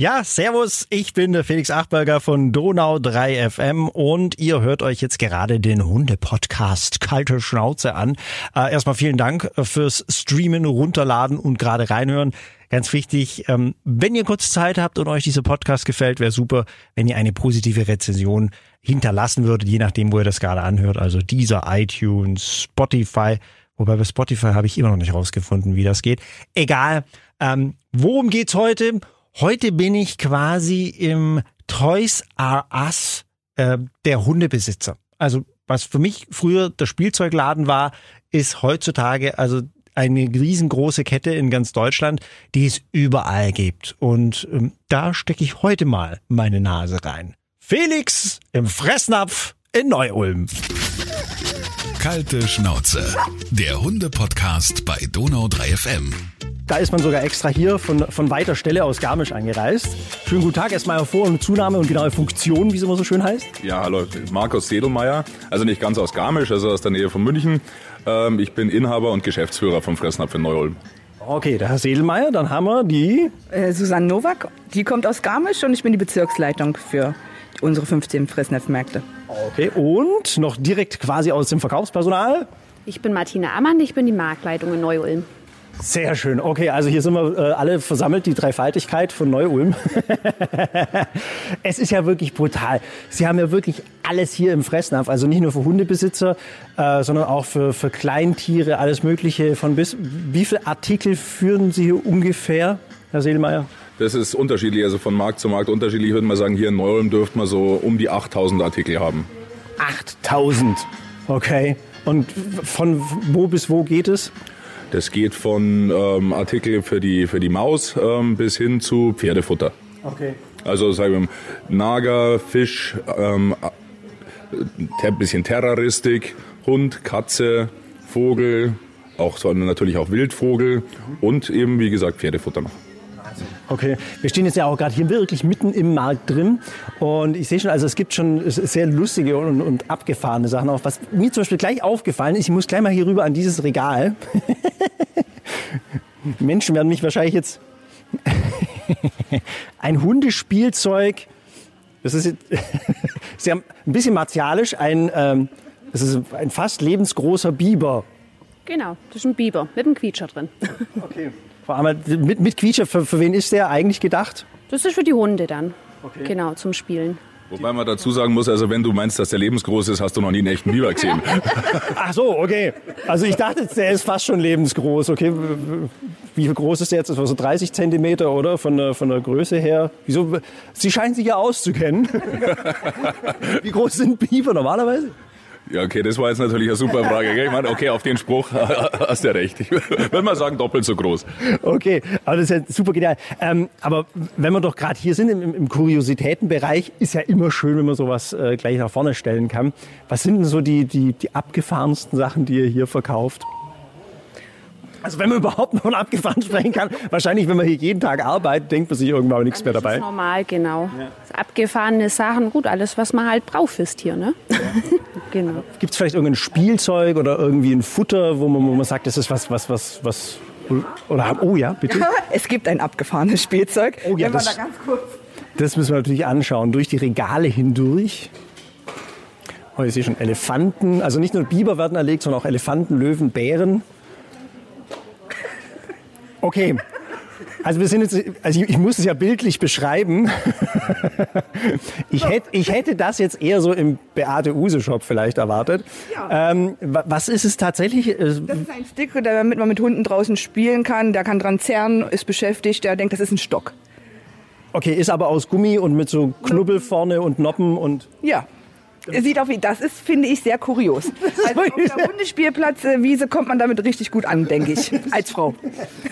Ja, servus, ich bin der Felix Achberger von Donau 3 FM und ihr hört euch jetzt gerade den Hunde-Podcast Kalte Schnauze an. Äh, erstmal vielen Dank fürs Streamen, Runterladen und gerade reinhören. Ganz wichtig, ähm, wenn ihr kurz Zeit habt und euch dieser Podcast gefällt, wäre super, wenn ihr eine positive Rezension hinterlassen würdet, je nachdem, wo ihr das gerade anhört. Also dieser iTunes, Spotify. Wobei bei Spotify habe ich immer noch nicht rausgefunden, wie das geht. Egal. Ähm, worum geht's heute? Heute bin ich quasi im Toys R Us äh, der Hundebesitzer. Also was für mich früher der Spielzeugladen war, ist heutzutage also eine riesengroße Kette in ganz Deutschland, die es überall gibt. Und ähm, da stecke ich heute mal meine Nase rein. Felix im Fressnapf in Neu-Ulm. Kalte Schnauze. Der Hunde-Podcast bei Donau 3 FM. Da ist man sogar extra hier von, von weiter Stelle aus Garmisch angereist. Schönen guten Tag, erstmal Vor- und Zunahme und genaue Funktion, wie es immer so schön heißt. Ja, hallo, Markus Sedelmeier, also nicht ganz aus Garmisch, also aus der Nähe von München. Ähm, ich bin Inhaber und Geschäftsführer vom Fressnapf in Neu-Ulm. Okay, der Herr Sedelmeier, dann haben wir die. Äh, Susanne Nowak, die kommt aus Garmisch und ich bin die Bezirksleitung für unsere 15 Fressnetzmärkte. Okay, und noch direkt quasi aus dem Verkaufspersonal. Ich bin Martina Ammann, ich bin die Marktleitung in Neu-Ulm. Sehr schön. Okay, also hier sind wir äh, alle versammelt, die Dreifaltigkeit von Neu-Ulm. es ist ja wirklich brutal. Sie haben ja wirklich alles hier im Fressnapf. Also nicht nur für Hundebesitzer, äh, sondern auch für, für Kleintiere, alles Mögliche von bis. Wie viele Artikel führen Sie hier ungefähr, Herr Seelmeier? Das ist unterschiedlich, also von Markt zu Markt unterschiedlich. Ich würde mal sagen, hier in Neu-Ulm dürfte man so um die 8000 Artikel haben. 8000. Okay. Und von wo bis wo geht es? Das geht von ähm, Artikel für die, für die Maus ähm, bis hin zu Pferdefutter. Okay. Also sagen wir mal, Nager, Fisch, ähm, ein bisschen Terroristik, Hund, Katze, Vogel, auch natürlich auch Wildvogel und eben wie gesagt Pferdefutter noch. Okay, wir stehen jetzt ja auch gerade hier wirklich mitten im Markt drin und ich sehe schon, also es gibt schon sehr lustige und, und abgefahrene Sachen auch. Was mir zum Beispiel gleich aufgefallen ist, ich muss gleich mal hier rüber an dieses Regal. Menschen werden mich wahrscheinlich jetzt ein Hundespielzeug. Das ist sehr ein bisschen martialisch, ein ähm, das ist ein fast lebensgroßer Biber. Genau, das ist ein Biber mit einem Quietscher drin. Okay. Vor allem mit, mit Quietscher, für, für wen ist der eigentlich gedacht? Das ist für die Hunde dann. Okay. Genau, zum Spielen. Wobei man dazu sagen muss, also wenn du meinst, dass der lebensgroß ist, hast du noch nie einen echten Biber gesehen. Ach so, okay. Also ich dachte, der ist fast schon lebensgroß. Okay, wie groß ist der jetzt? Das war so 30 Zentimeter, oder? Von der, von der Größe her. Wieso? Sie scheinen sich ja auszukennen. wie groß sind Biber normalerweise? Ja, okay, das war jetzt natürlich eine super Frage. Gell? Ich meine, okay, auf den Spruch hast du recht. Ich würde mal sagen, doppelt so groß. Okay, aber das ist ja super genial. Ähm, aber wenn wir doch gerade hier sind im, im, Kuriositätenbereich, ist ja immer schön, wenn man sowas äh, gleich nach vorne stellen kann. Was sind denn so die, die, die abgefahrensten Sachen, die ihr hier verkauft? Also wenn man überhaupt noch von abgefahren sprechen kann, wahrscheinlich, wenn man hier jeden Tag arbeitet, denkt man sich irgendwann aber nichts mehr dabei. Das ist normal, genau. Ja. Abgefahrene Sachen, gut, alles, was man halt braucht fürs Tier, ne? Ja. genau. Gibt es vielleicht irgendein Spielzeug oder irgendwie ein Futter, wo man, wo man sagt, das ist was, was, was, was, oder, oh ja, bitte? es gibt ein abgefahrenes Spielzeug. Oh ja, das, da das müssen wir natürlich anschauen, durch die Regale hindurch. Oh, ich sehe schon Elefanten, also nicht nur Biber werden erlegt, sondern auch Elefanten, Löwen, Bären. Okay. Also wir sind jetzt, also ich, ich muss es ja bildlich beschreiben. ich, hätte, ich hätte das jetzt eher so im Beate Use Shop vielleicht erwartet. Ja. Ähm, was ist es tatsächlich? Das ist ein Stick, damit man mit Hunden draußen spielen kann. Der kann dran zerren, ist beschäftigt, der denkt, das ist ein Stock. Okay, ist aber aus Gummi und mit so Knubbel vorne und Noppen und. Ja, Sieht auf, das ist, finde ich, sehr kurios. Also auf der Hundespielplatzwiese kommt man damit richtig gut an, denke ich, als Frau.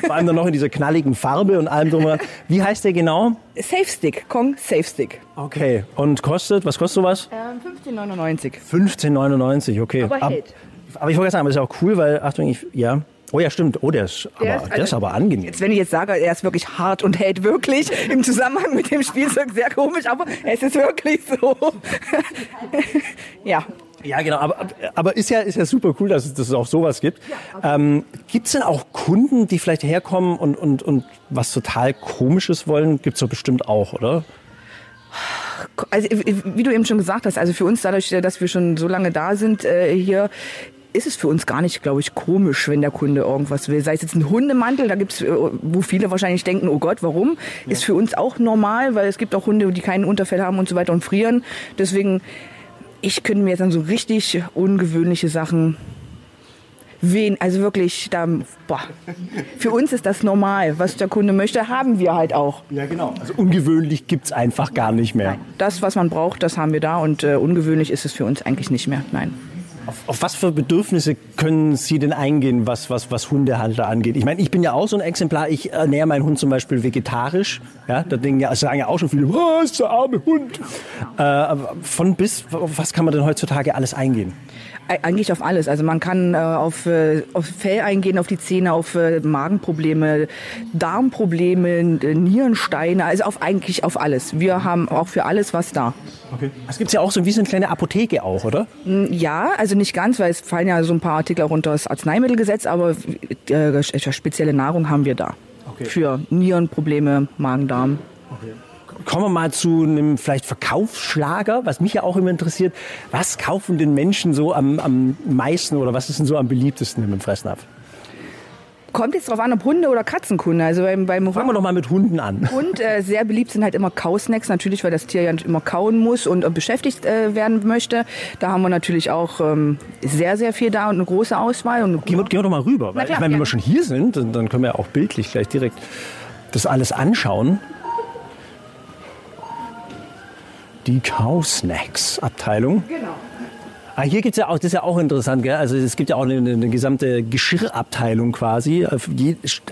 Vor allem dann noch in dieser knalligen Farbe und allem drüber. Wie heißt der genau? Safe Stick, Kong Safe Stick. Okay, und kostet, was kostet sowas? Ähm, 15,99. 15,99, okay. Aber hält. Aber ich wollte sagen, das ist auch cool, weil, Achtung, ich, ja, Oh ja, stimmt. Oh, der ist, der aber, ist, also, der ist aber angenehm. Jetzt, wenn ich jetzt sage, er ist wirklich hart und hält wirklich im Zusammenhang mit dem Spielzeug sehr komisch, aber es ist wirklich so. ja. Ja, genau, aber, aber ist ja, ist ja super cool, dass es, dass es auch sowas gibt. ähm, gibt es denn auch Kunden, die vielleicht herkommen und, und, und was total Komisches wollen? Gibt es doch bestimmt auch, oder? Also, wie du eben schon gesagt hast, also für uns dadurch, dass wir schon so lange da sind äh, hier, ist es für uns gar nicht, glaube ich, komisch, wenn der Kunde irgendwas will. Sei es jetzt ein Hundemantel, da gibt's, äh, wo viele wahrscheinlich denken, oh Gott, warum? Ja. Ist für uns auch normal, weil es gibt auch Hunde, die keinen Unterfell haben und so weiter und frieren. Deswegen, ich könnte mir jetzt dann so richtig ungewöhnliche Sachen wen, also wirklich, da, boah, für uns ist das normal. Was der Kunde möchte, haben wir halt auch. Ja, genau. Also ungewöhnlich gibt es einfach gar nicht mehr. Nein. Das, was man braucht, das haben wir da und äh, ungewöhnlich ist es für uns eigentlich nicht mehr. Nein. Auf, auf, was für Bedürfnisse können Sie denn eingehen, was, was, was Hundehalter angeht? Ich meine, ich bin ja auch so ein Exemplar. Ich ernähre meinen Hund zum Beispiel vegetarisch. Ja, da denken ja, sagen ja auch schon viele, was, der arme Hund. Äh, von bis, was kann man denn heutzutage alles eingehen? Eigentlich auf alles. Also man kann äh, auf, äh, auf Fell eingehen, auf die Zähne, auf äh, Magenprobleme, Darmprobleme, äh, Nierensteine, also auf eigentlich auf alles. Wir haben auch für alles was da. Okay. Es gibt ja auch so wie so eine kleine Apotheke auch, oder? Ja, also nicht ganz, weil es fallen ja so ein paar Artikel runter das Arzneimittelgesetz, aber äh, spezielle Nahrung haben wir da. Okay. Für Nierenprobleme, Magen-Darm. Kommen wir mal zu einem vielleicht Verkaufsschlager, was mich ja auch immer interessiert. Was kaufen den Menschen so am, am meisten oder was ist denn so am beliebtesten im Fressnapf? Kommt jetzt darauf an, ob Hunde oder Katzenkunde. Also beim, beim Fangen wir doch mal mit Hunden an. Hund, äh, sehr beliebt sind halt immer Kausnacks, natürlich, weil das Tier ja nicht immer kauen muss und äh, beschäftigt äh, werden möchte. Da haben wir natürlich auch ähm, sehr, sehr viel da und eine große Auswahl. Und gehen, wir, gehen wir doch mal rüber. Weil, klar, ich meine, wenn wir schon hier sind, dann können wir ja auch bildlich gleich direkt das alles anschauen. Die Cow-Snacks-Abteilung. Genau. Ah, hier gibt es ja auch, das ist ja auch interessant, gell? Also es gibt ja auch eine, eine gesamte Geschirrabteilung quasi.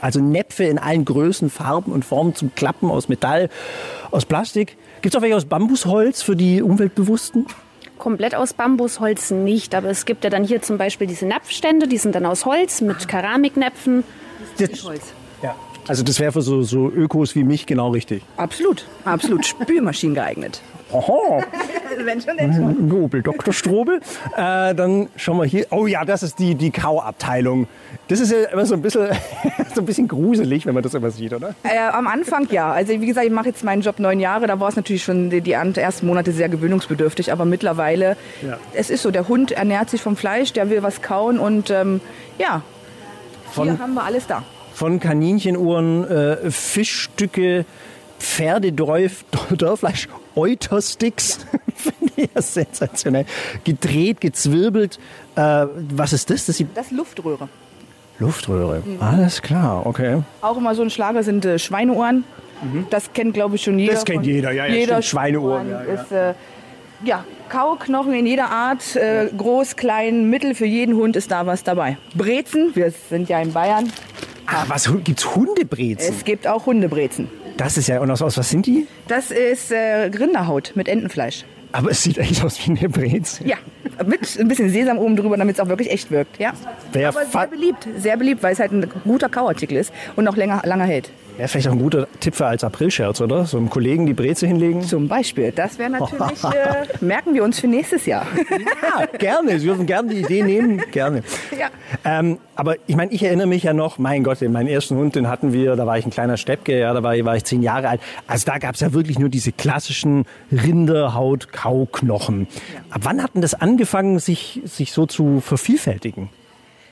Also Näpfe in allen Größen, Farben und Formen zum Klappen aus Metall, aus Plastik. Gibt es auch welche aus Bambusholz für die Umweltbewussten? Komplett aus Bambusholz nicht, aber es gibt ja dann hier zum Beispiel diese Napfstände, die sind dann aus Holz mit Keramiknäpfen. Das ist Holz. Ja. Also das wäre für so, so Ökos wie mich genau richtig. Absolut, absolut. Spülmaschinen geeignet. Aha. Wenn schon, denn schon. Nobel, Dr. Strobel. Äh, dann schauen wir hier. Oh ja, das ist die, die Kauabteilung. Das ist ja immer so ein bisschen, so ein bisschen gruselig, wenn man das immer sieht, oder? Äh, am Anfang ja. Also wie gesagt, ich mache jetzt meinen Job neun Jahre. Da war es natürlich schon die, die ersten Monate sehr gewöhnungsbedürftig. Aber mittlerweile, ja. es ist so, der Hund ernährt sich vom Fleisch, der will was kauen und ähm, ja, von, hier haben wir alles da. Von Kaninchenuhren, äh, Fischstücke, Pferdedörfleisch, Eutersticks. Finde ich ja sensationell. Gedreht, gezwirbelt. Äh, was ist das? Das, das ist Luftröhre. Luftröhre, mhm. alles klar, okay. Auch immer so ein Schlager sind äh, Schweineohren. Mhm. Das kennt, glaube ich, schon jeder. Das kennt jeder, ja, ja jeder Schweineohren. Ja, ja. Ist, äh, ja, Kauknochen in jeder Art, äh, groß, klein, mittel, für jeden Hund ist da was dabei. Brezen, wir sind ja in Bayern. Ach, was gibt's Hundebrezen? Es gibt auch Hundebrezen. Das ist ja, und aus, aus was sind die? Das ist äh, Rinderhaut mit Entenfleisch. Aber es sieht echt aus wie eine Brezel. Ja, mit ein bisschen Sesam oben drüber, damit es auch wirklich echt wirkt. Ja. Wer Aber sehr beliebt, sehr beliebt, weil es halt ein guter Kauartikel ist und auch länger, lange hält. Wäre vielleicht auch ein guter Tipp für als Aprilscherz, oder? So einem Kollegen die Breze hinlegen. Zum Beispiel. Das wäre natürlich, äh, merken wir uns für nächstes Jahr. Ja, gerne. Sie dürfen gerne die Idee nehmen. Gerne. Ja. Ähm, aber ich meine, ich erinnere mich ja noch, mein Gott, meinen ersten Hund, den hatten wir, da war ich ein kleiner Steppke, ja, da war, war ich zehn Jahre alt. Also da gab es ja wirklich nur diese klassischen Rinderhaut-Kauknochen. Ja. Ab wann hat denn das angefangen, sich, sich so zu vervielfältigen?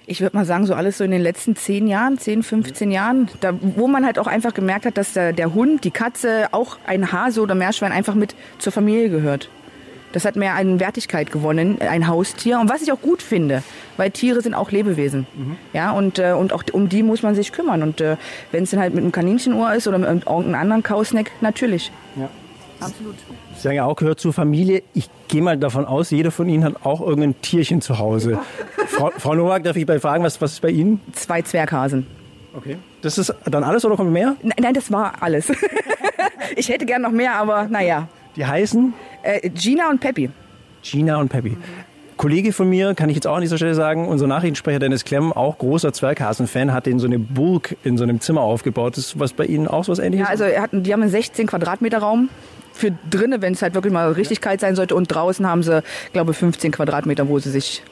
ich würde mal sagen, so alles so in den letzten zehn Jahren, zehn, 15 Jahren, da, wo man halt auch einfach gemerkt hat, dass der, der Hund, die Katze, auch ein Hase oder Meerschwein einfach mit zur Familie gehört. Das hat mehr an Wertigkeit gewonnen, ein Haustier. Und was ich auch gut finde, weil Tiere sind auch Lebewesen. Mhm. Ja, und, äh, und auch um die muss man sich kümmern. Und äh, wenn es dann halt mit einem Kaninchenohr ist oder mit irgendeinem anderen Kausneck, natürlich. Ja. Absolut. Sie sagen ja auch, gehört zur Familie. Ich gehe mal davon aus, jeder von Ihnen hat auch irgendein Tierchen zu Hause. Frau, Frau Nowak, darf ich bei fragen, was, was ist bei Ihnen? Zwei Zwerghasen. Okay. Das ist dann alles oder kommt mehr? Nein, nein das war alles. ich hätte gern noch mehr, aber naja. Die heißen? Äh, Gina und Peppy. Gina und Peppy. Mhm. Kollege von mir, kann ich jetzt auch an dieser Stelle sagen, unser Nachrichtensprecher Dennis Klemm, auch großer Zwerghasen-Fan, hat den so eine Burg in so einem Zimmer aufgebaut. Ist was bei Ihnen auch so was ähnliches? Ja, also er hat, die haben einen 16 Quadratmeter Raum für drinnen, wenn es halt wirklich mal richtig kalt sein sollte. Und draußen haben sie, glaube ich, 15 Quadratmeter, wo sie sich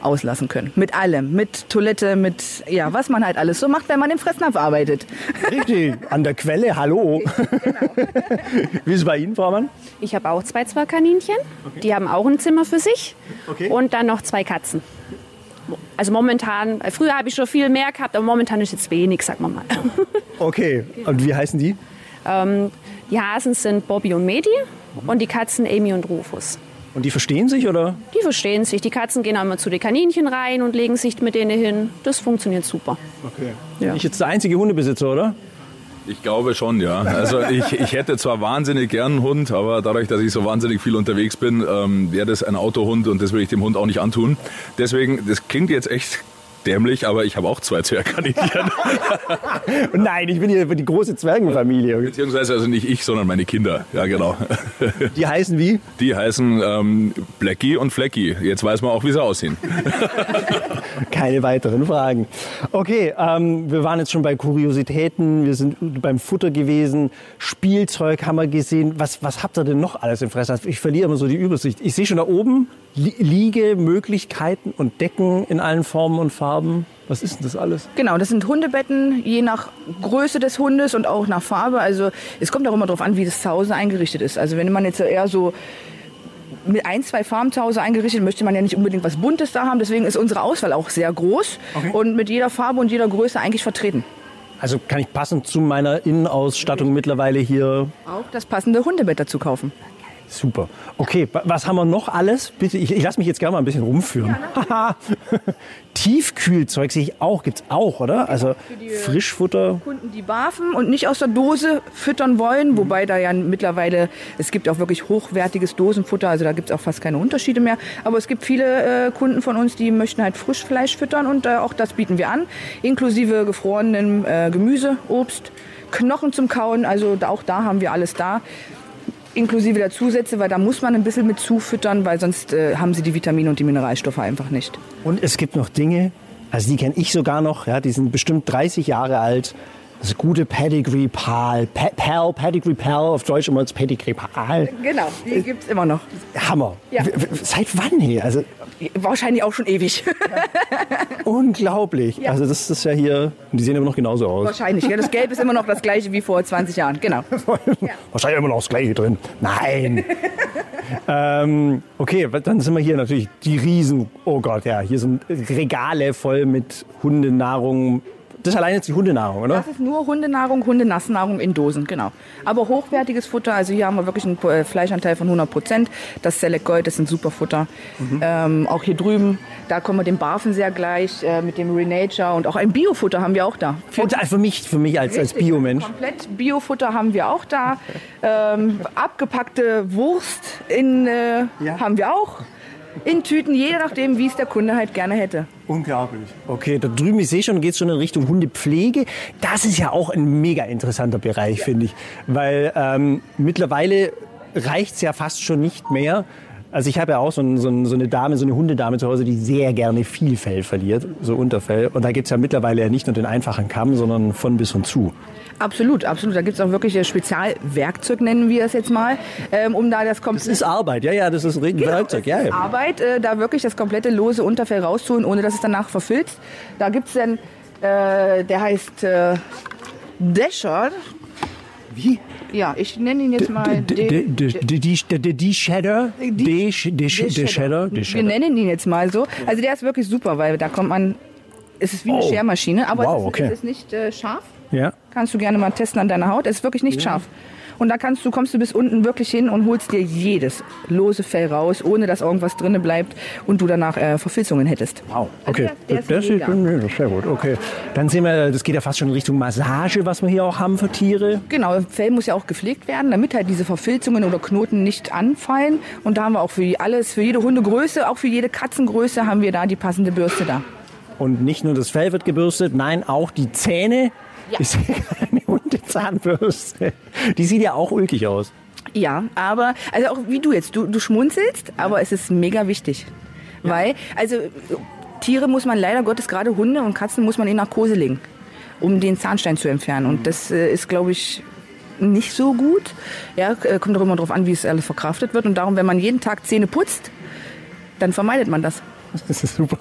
auslassen können. Mit allem. Mit Toilette, mit, ja, was man halt alles so macht, wenn man im Fressnapf arbeitet. Richtig, an der Quelle, hallo. Wie ist es bei Ihnen, Frau Mann? Ich habe auch zwei Zwergkaninchen. Die haben auch ein Zimmer für sich. Okay. Und dann noch zwei Katzen. Also momentan, äh, früher habe ich schon viel mehr gehabt, aber momentan ist jetzt wenig, sagen wir mal. Okay, und wie heißen die? Die Hasen sind Bobby und Medi und die Katzen Amy und Rufus. Und die verstehen sich, oder? Die verstehen sich. Die Katzen gehen immer zu den Kaninchen rein und legen sich mit denen hin. Das funktioniert super. Okay. Ja. Ich jetzt der einzige Hundebesitzer, oder? Ich glaube schon, ja. Also ich, ich hätte zwar wahnsinnig gern einen Hund, aber dadurch, dass ich so wahnsinnig viel unterwegs bin, ähm, wäre das ein Autohund und das will ich dem Hund auch nicht antun. Deswegen, das klingt jetzt echt dämlich, aber ich habe auch zwei Zwergkaninchen. Nein, ich bin hier für die große Zwergenfamilie. Beziehungsweise also nicht ich, sondern meine Kinder. Ja, genau. Die heißen wie? Die heißen ähm, Blackie und Fleckie. Jetzt weiß man auch, wie sie aussehen. Keine weiteren Fragen. Okay, ähm, wir waren jetzt schon bei Kuriositäten, wir sind beim Futter gewesen, Spielzeug haben wir gesehen. Was, was habt ihr denn noch alles im Fressnapf? Ich verliere immer so die Übersicht. Ich sehe schon da oben Li Liegemöglichkeiten und Decken in allen Formen und Farben. Was ist denn das alles? Genau, das sind Hundebetten, je nach Größe des Hundes und auch nach Farbe. Also es kommt auch immer darauf an, wie das zu Hause eingerichtet ist. Also wenn man jetzt eher so mit ein, zwei Farben zu Hause eingerichtet, möchte man ja nicht unbedingt was Buntes da haben. Deswegen ist unsere Auswahl auch sehr groß Okay. und mit jeder Farbe und jeder Größe eigentlich vertreten. Also kann ich passend zu meiner Innenausstattung mittlerweile hier Auch das passende Hundebett dazu kaufen. Super. Okay, wa- was haben wir noch alles? Bitte, ich, ich lasse mich jetzt gerne mal ein bisschen rumführen. Haha. Tiefkühlzeug sehe ich auch, gibt's auch, oder? Also Frischfutter. Kunden, die barfen und nicht aus der Dose füttern wollen, wobei da ja mittlerweile, es gibt auch wirklich hochwertiges Dosenfutter, also da gibt es auch fast keine Unterschiede mehr. Aber es gibt viele äh, Kunden von uns, die möchten halt Frischfleisch füttern und äh, auch das bieten wir an, inklusive gefrorenem äh, Gemüse, Obst, Knochen zum Kauen, also auch da haben wir alles da. Inklusive der Zusätze, weil da muss man ein bisschen mit zufüttern, weil sonst äh, haben sie die Vitamine und die Mineralstoffe einfach nicht. Und es gibt noch Dinge, also die kenne ich sogar noch, ja, die sind bestimmt 30 Jahre alt. Das gute Pedigree Pal, Pa- Pal, Pedigree Pal, auf Deutsch immer als Pedigree Pal. Genau, die gibt es immer noch. Hammer. Ja. Seit wann hier? Also Wahrscheinlich auch schon ewig. unglaublich. Also das ist ja hier, die sehen immer noch genauso aus. Wahrscheinlich. Ja, das Gelb ist immer noch das gleiche wie vor 20 Jahren. Genau. Wahrscheinlich immer noch das gleiche drin. Nein. ähm, okay, dann sind wir hier natürlich die Riesen. Oh Gott, ja, hier sind Regale voll mit Hundenahrung. Das allein jetzt die Hundenahrung, oder? Das ist nur Hundenahrung, Hundenassnahrung in Dosen, genau. Aber hochwertiges Futter, also hier haben wir wirklich einen äh, Fleischanteil von 100 Prozent. Das Select Gold, das ist ein super Futter. Ähm, auch hier drüben, da kommen wir dem Barfen sehr gleich, äh, mit dem Renature und auch ein Biofutter haben wir auch da. Und für mich, für mich als, als Biomensch. Komplett Biofutter haben wir auch da. Ähm, abgepackte Wurst in, äh, Ja. haben wir auch. In Tüten, je nachdem, wie es der Kunde halt gerne hätte. Unglaublich. Okay, da drüben, ich sehe schon, geht es schon in Richtung Hundepflege. Das ist ja auch ein mega interessanter Bereich, finde ich. Weil ähm, mittlerweile reicht es ja fast schon nicht mehr. Also ich habe ja auch so, ein, so, ein, so eine Dame, so eine Hundedame zu Hause, die sehr gerne viel Fell verliert, so Unterfell. Und da gibt es ja mittlerweile ja nicht nur den einfachen Kamm, sondern von bis und zu. Absolut, absolut. Da gibt es auch wirklich ein Spezialwerkzeug, nennen wir es jetzt mal, ähm, um da das komplette Das ist Arbeit, ja, ja, das ist ein Werkzeug, ja, ja. Arbeit, äh, da wirklich das komplette lose Unterfell rauszuholen, ohne dass es danach verfilzt. Da gibt es dann, äh, der heißt äh, Dasher. Wie? Ja, ich nenne ihn jetzt mal. Die, Shadow, die, Shadow, Wir nennen ihn jetzt mal so. Also der ist wirklich super, weil da kommt man. Es ist wie eine Oh. Schermaschine, aber Wow, es, ist, okay. es ist nicht äh, scharf. Ja. Kannst du gerne mal testen an deiner Haut. Es ist wirklich nicht scharf. Und da kannst du, kommst du bis unten wirklich hin und holst dir jedes lose Fell raus, ohne dass irgendwas drinne bleibt und du danach äh, Verfilzungen hättest. Wow, okay. Also der- der das, ist, das ist sehr gut, okay. Dann sehen wir, das geht ja fast schon in Richtung Massage, was wir hier auch haben für Tiere. Genau, Fell muss ja auch gepflegt werden, damit halt diese Verfilzungen oder Knoten nicht anfallen. Und da haben wir auch für alles, für jede Hundegröße, auch für jede Katzengröße haben wir da die passende Bürste da. Und nicht nur das Fell wird gebürstet, nein, auch die Zähne. Ja. Ich sehe eine Hundezahnbürste. Die sieht ja auch ulkig aus. Ja, aber, also auch wie du jetzt, du, du schmunzelst, aber es ist mega wichtig. Weil, also Tiere muss man leider Gottes, gerade Hunde und Katzen muss man in Narkose legen, um den Zahnstein zu entfernen. Und das äh, ist, glaube ich, nicht so gut. Ja, äh, kommt auch immer darauf an, wie es alles verkraftet wird. Und darum, wenn man jeden Tag Zähne putzt, dann vermeidet man das. Das ist super.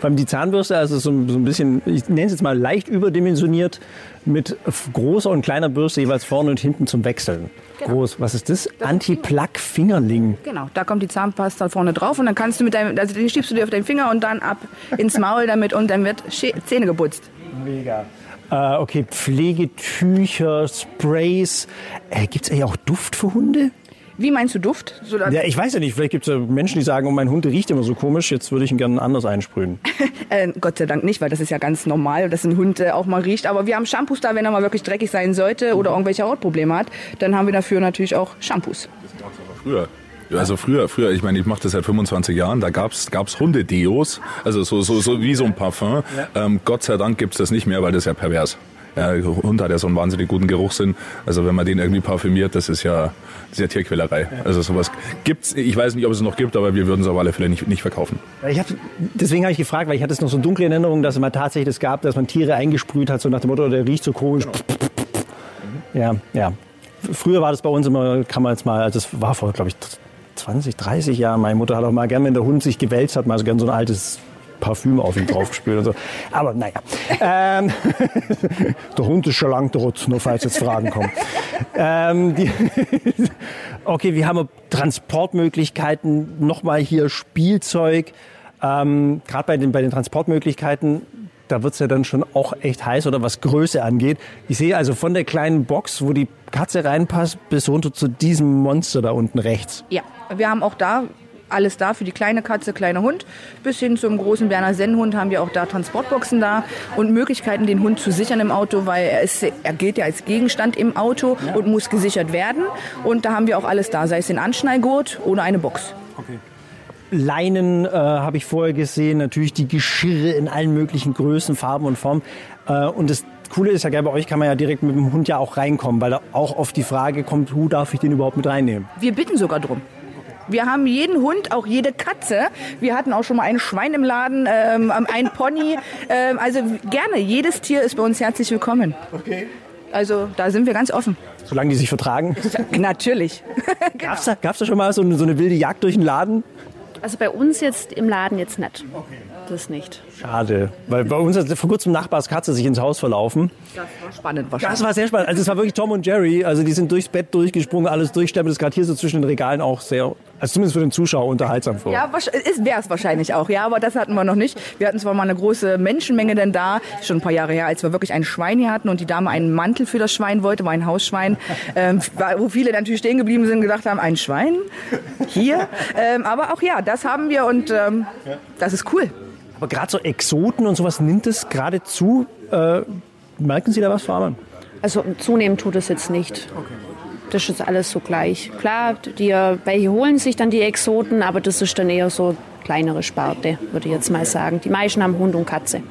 Beim die Zahnbürste, also so, ein bisschen, ich nenne es jetzt mal leicht überdimensioniert, mit großer und kleiner Bürste jeweils vorne und hinten zum Wechseln. Groß. Was ist das? Anti-Plack-Fingerling. Genau, da kommt die Zahnpasta vorne drauf und dann kannst du mit deinem, also den schiebst du dir auf deinen Finger und dann ab ins Maul damit und dann wird Zähne geputzt. Mega. Äh, okay, Pflegetücher, Sprays. Äh, Gibt es eigentlich auch Duft für Hunde? Wie meinst du Duft? So, Ja, ich weiß ja nicht. Vielleicht gibt es ja Menschen, die sagen, oh, mein Hund riecht immer so komisch, jetzt würde ich ihn gerne anders einsprühen. Äh, Gott sei Dank nicht, weil das ist ja ganz normal, dass ein Hund äh, auch mal riecht. Aber wir haben Shampoos da, wenn er mal wirklich dreckig sein sollte oder irgendwelche Hautprobleme hat. Dann haben wir dafür natürlich auch Shampoos. Früher. Also früher, früher, ich meine, ich mache das seit 25 Jahren, da gab's gab's Hundedeos, also so, so, so wie so ein Parfum. Ähm, Gott sei Dank gibt's das nicht mehr, weil das ist ja pervers. Ja, der Hund hat ja so einen wahnsinnig guten Geruchssinn. Also wenn man den irgendwie parfümiert, das ist ja, das ist ja Tierquälerei. Also sowas gibt's. Ich weiß nicht, ob es noch gibt, aber wir würden es auf alle Fälle nicht, nicht verkaufen. Ich hab, deswegen habe ich gefragt, weil ich hatte es noch so dunkle Erinnerung, dass es mal tatsächlich das gab, dass man Tiere eingesprüht hat, so nach dem Motto, der riecht so komisch. Ja, ja. Früher war das bei uns immer, kann man jetzt mal, also das war vor, glaube ich, 20, 30 Jahren. Meine Mutter hat auch mal gern, wenn der Hund sich gewälzt hat, mal so gern so ein altes Parfüm auf ihn draufgespült und so. Aber naja. Ähm, der Hund ist schon lang tot, nur falls jetzt Fragen kommen. Ähm, okay, wir haben Transportmöglichkeiten, nochmal hier Spielzeug. Ähm, Gerade bei den, bei den Transportmöglichkeiten, da wird's ja dann schon auch echt heiß oder was Größe angeht. Ich sehe also von der kleinen Box, wo die Katze reinpasst, bis runter zu diesem Monster da unten rechts. Ja, wir haben auch da alles da für die kleine Katze, kleiner Hund. Bis hin zum großen Berner Sennhund haben wir auch da Transportboxen da und Möglichkeiten, den Hund zu sichern im Auto, weil er, ist, er gilt ja als Gegenstand im Auto und muss gesichert werden. Und da haben wir auch alles da, sei es den Anschnallgurt oder eine Box. Leinen äh, habe ich vorher gesehen, natürlich die Geschirre in allen möglichen Größen, Farben und Formen. Äh, und das Coole ist ja, bei euch kann man ja direkt mit dem Hund ja auch reinkommen, weil da auch oft die Frage kommt, wo darf ich den überhaupt mit reinnehmen? Wir bitten sogar drum. Wir haben jeden Hund, auch jede Katze. Wir hatten auch schon mal ein Schwein im Laden, ähm, ein Pony. Ähm, also gerne, jedes Tier ist bei uns herzlich willkommen. Okay. Also da sind wir ganz offen. Solange die sich vertragen. Natürlich. Gab's da, gab's da schon mal so eine, so eine wilde Jagd durch den Laden? Also bei uns jetzt im Laden jetzt nicht. Das nicht. Schade, weil bei uns hat vor kurzem Nachbarskatze sich ins Haus verlaufen. Das war spannend Das wahrscheinlich. war sehr spannend. Also es war wirklich Tom und Jerry. Also die sind durchs Bett durchgesprungen, alles durchsteppen. Das ist gerade hier so zwischen den Regalen auch sehr, also zumindest für den Zuschauer unterhaltsam vor. Ja, wäre es wahrscheinlich auch, ja, aber das hatten wir noch nicht. Wir hatten zwar mal eine große Menschenmenge denn da, schon ein paar Jahre her, als wir wirklich ein Schwein hier hatten und die Dame einen Mantel für das Schwein wollte, war ein Hausschwein, ähm, wo viele natürlich stehen geblieben sind und gedacht haben, ein Schwein? Hier? ähm, aber auch ja, das haben wir und ähm, das ist cool. Aber gerade so Exoten und sowas nimmt es gerade zu. Äh, merken Sie da was, Frau Amann? Also zunehmend tut es jetzt nicht. Das ist alles so gleich. Klar, die, welche holen sich dann die Exoten, aber das ist dann eher so kleinere Sparte, würde ich jetzt mal sagen. Die meisten haben Hund und Katze.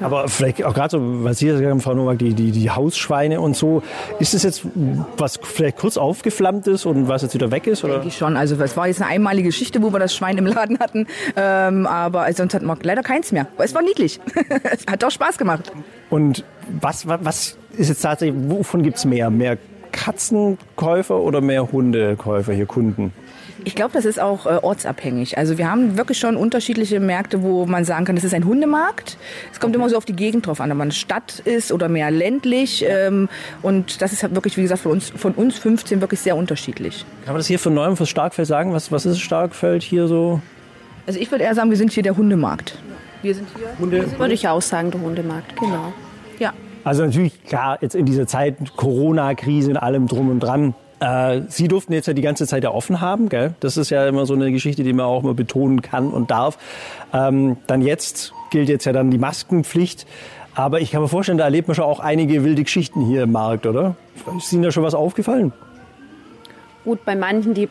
Aber vielleicht auch gerade so, was Sie gesagt haben, Frau Nowak, die, die, die Hausschweine und so. Ist das jetzt was vielleicht kurz aufgeflammt ist und was jetzt wieder weg ist? Oder? Denke ich schon. Also es war jetzt eine einmalige Geschichte, wo wir das Schwein im Laden hatten, ähm, aber sonst hatten wir leider keins mehr. Aber es war niedlich. es hat auch Spaß gemacht. Und was, was, was ist jetzt tatsächlich, wovon gibt es mehr? Mehr Katzenkäufer oder mehr Hundekäufer hier, Kunden? Ich glaube, das ist auch äh, ortsabhängig. Also wir haben wirklich schon unterschiedliche Märkte, wo man sagen kann, das ist ein Hundemarkt. Es kommt immer so auf die Gegend drauf an, ob man Stadt ist oder mehr ländlich. Ähm, und das ist halt wirklich, wie gesagt, von uns, von uns 15 wirklich sehr unterschiedlich. Kann man das hier von neuem fürs Starkfeld sagen? Was, was ist Starkfeld hier so? Also ich würde eher sagen, wir sind hier der Hundemarkt. Wir sind hier. Hunde? Würde ich auch sagen, der Hundemarkt, genau. Ja. Also natürlich, klar, jetzt in dieser Zeit, Corona-Krise und allem drum und dran. Äh, Sie durften jetzt ja die ganze Zeit ja offen haben, gell? Das ist ja immer so eine Geschichte, die man auch immer betonen kann und darf. Ähm, dann jetzt gilt jetzt ja dann die Maskenpflicht. Aber ich kann mir vorstellen, da erlebt man schon auch einige wilde Geschichten hier im Markt, oder? Ist Ihnen da schon was aufgefallen? Gut, bei manchen, die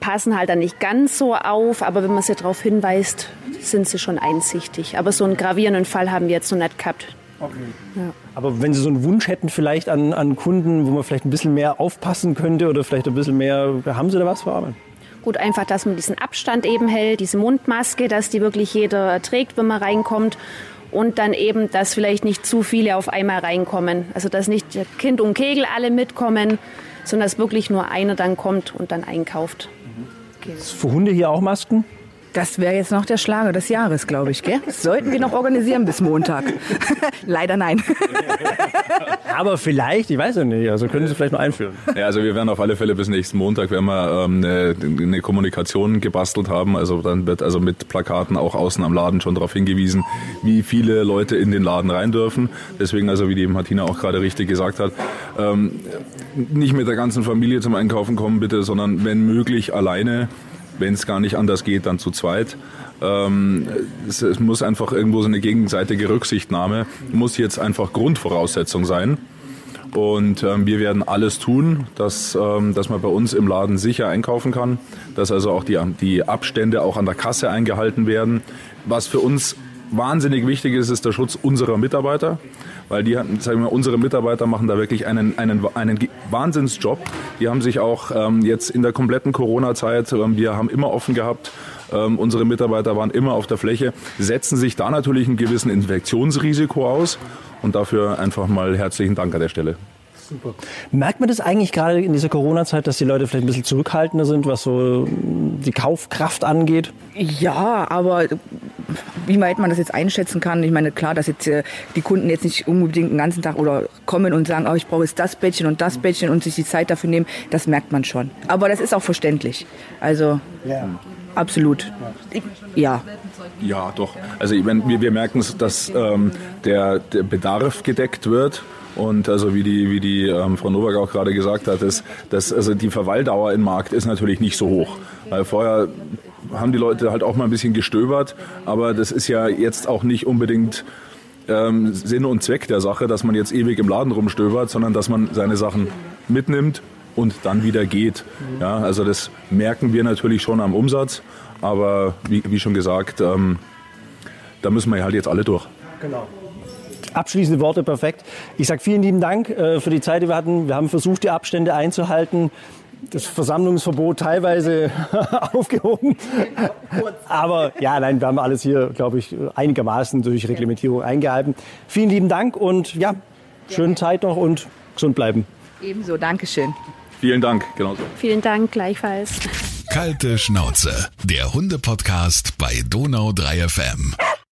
passen halt dann nicht ganz so auf, aber wenn man sie darauf hinweist, sind sie schon einsichtig. Aber so einen gravierenden Fall haben wir jetzt noch nicht gehabt. Aber wenn Sie so einen Wunsch hätten vielleicht an, an Kunden, wo man vielleicht ein bisschen mehr aufpassen könnte oder vielleicht ein bisschen mehr, haben Sie da was für Arbeit? Gut, einfach, dass man diesen Abstand eben hält, diese Mundmaske, dass die wirklich jeder trägt, wenn man reinkommt. und dann eben, dass vielleicht nicht zu viele auf einmal reinkommen. Also dass nicht Kind und Kegel alle mitkommen, sondern dass wirklich nur einer dann kommt und dann einkauft. Ist für Hunde hier auch Masken? Das wäre jetzt noch der Schlager des Jahres, glaube ich. Gell? Das sollten wir noch organisieren bis Montag. Leider nein. Aber vielleicht, ich weiß ja nicht, also können Sie vielleicht noch einführen. Ja, also wir werden auf alle Fälle bis nächsten Montag, wenn wir ähm, eine, eine Kommunikation gebastelt haben, also dann wird also mit Plakaten auch außen am Laden schon darauf hingewiesen, wie viele Leute in den Laden rein dürfen. Deswegen, also wie die Martina auch gerade richtig gesagt hat, ähm, nicht mit der ganzen Familie zum Einkaufen kommen bitte, sondern wenn möglich alleine wenn es gar nicht anders geht, dann zu zweit. Ähm, es, es, muss einfach irgendwo so eine gegenseitige Rücksichtnahme, muss jetzt einfach Grundvoraussetzung sein. Und ähm, wir werden alles tun, dass, ähm, dass man bei uns im Laden sicher einkaufen kann, dass also auch die, die Abstände auch an der Kasse eingehalten werden. Was für uns wahnsinnig wichtig ist, ist der Schutz unserer Mitarbeiter, weil die, sagen wir, unsere Mitarbeiter machen da wirklich einen, einen, einen Wahnsinnsjob. Die haben sich auch ähm, jetzt in der kompletten Corona-Zeit, ähm, wir haben immer offen gehabt, ähm, unsere Mitarbeiter waren immer auf der Fläche, setzen sich da natürlich ein gewissen Infektionsrisiko aus und dafür einfach mal herzlichen Dank an der Stelle. Super. Merkt man das eigentlich gerade in dieser Corona-Zeit, dass die Leute vielleicht ein bisschen zurückhaltender sind, was so die Kaufkraft angeht? Ja, aber wie weit man das jetzt einschätzen kann, ich meine, klar, dass jetzt äh, die Kunden jetzt nicht unbedingt den ganzen Tag oder kommen und sagen, oh, ich brauche jetzt das Bettchen und das Bettchen und sich die Zeit dafür nehmen, das merkt man schon. Aber das ist auch verständlich. Also, ja. absolut. Ja. Ja, doch. Also ich meine, wir, wir merken, dass ähm, der, der Bedarf gedeckt wird. Und also wie die, wie die ähm, Frau Nowak auch gerade gesagt hat, ist, dass also die Verweildauer im Markt ist natürlich nicht so hoch. Weil vorher haben die Leute halt auch mal ein bisschen gestöbert, aber das ist ja jetzt auch nicht unbedingt ähm, Sinn und Zweck der Sache, dass man jetzt ewig im Laden rumstöbert, sondern dass man seine Sachen mitnimmt und dann wieder geht. Ja, also das merken wir natürlich schon am Umsatz, aber wie, wie schon gesagt, ähm, da müssen wir halt jetzt alle durch. Genau. Abschließende Worte, perfekt. Ich sage vielen lieben Dank äh, für die Zeit, die wir hatten. Wir haben versucht, die Abstände einzuhalten. Das Versammlungsverbot teilweise aufgehoben. Aber ja, nein, wir haben alles hier, glaube ich, einigermaßen durch Reglementierung eingehalten. Vielen lieben Dank und ja, schöne Zeit noch und gesund bleiben. Ebenso, Dankeschön. Vielen Dank, genauso. Vielen Dank, gleichfalls. Kalte Schnauze, der Hunde-Podcast bei Donau 3 FM.